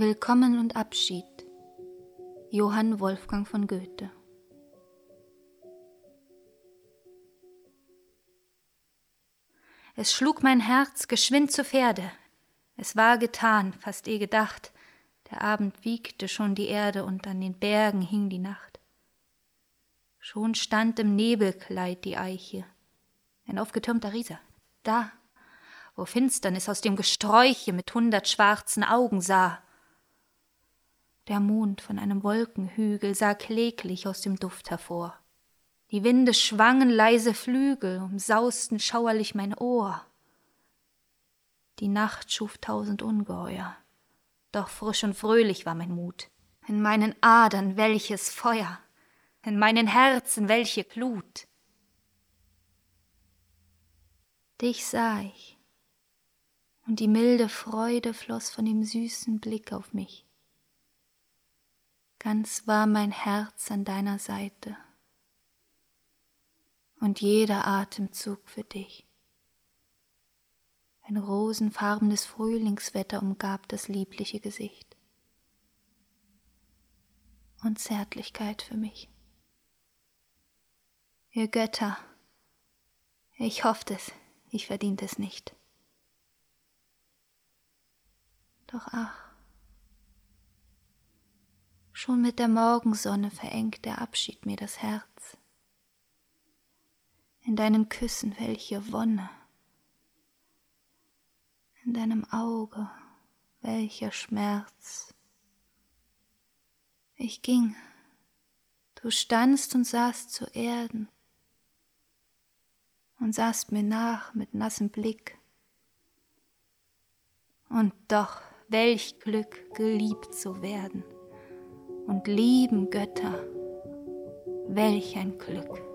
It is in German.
Willkommen und Abschied. Johann Wolfgang von Goethe. Es schlug mein Herz geschwind zu Pferde. Es war getan, fast eh gedacht. Der Abend wiegte schon die Erde und an den Bergen hing die Nacht. Schon stand im Nebelkleid die Eiche. Ein aufgetürmter Riese. Da, wo Finsternis aus dem Gesträuche mit hundert schwarzen Augen sah. Der Mond von einem Wolkenhügel sah kläglich aus dem Duft hervor. Die Winde schwangen leise Flügel, umsausten schauerlich mein Ohr. Die Nacht schuf tausend Ungeheuer, doch frisch und fröhlich war mein Mut. In meinen Adern welches Feuer, in meinen Herzen welche Glut. Dich sah ich, und die milde Freude floss von dem süßen Blick auf mich. Ganz war mein Herz an deiner Seite und jeder Atemzug für dich. Ein rosenfarbenes Frühlingswetter umgab das liebliche Gesicht und Zärtlichkeit für mich. Ihr Götter, ich hoffte es, ich verdiente es nicht. Doch ach, Schon mit der Morgensonne verengt der Abschied mir das Herz. In deinen Küssen welche Wonne, in deinem Auge welcher Schmerz. Ich ging, du standst und sahst zu Erden und sahst mir nach mit nassem Blick. Und doch, welch Glück, geliebt zu werden und lieben Götter, welch ein Glück.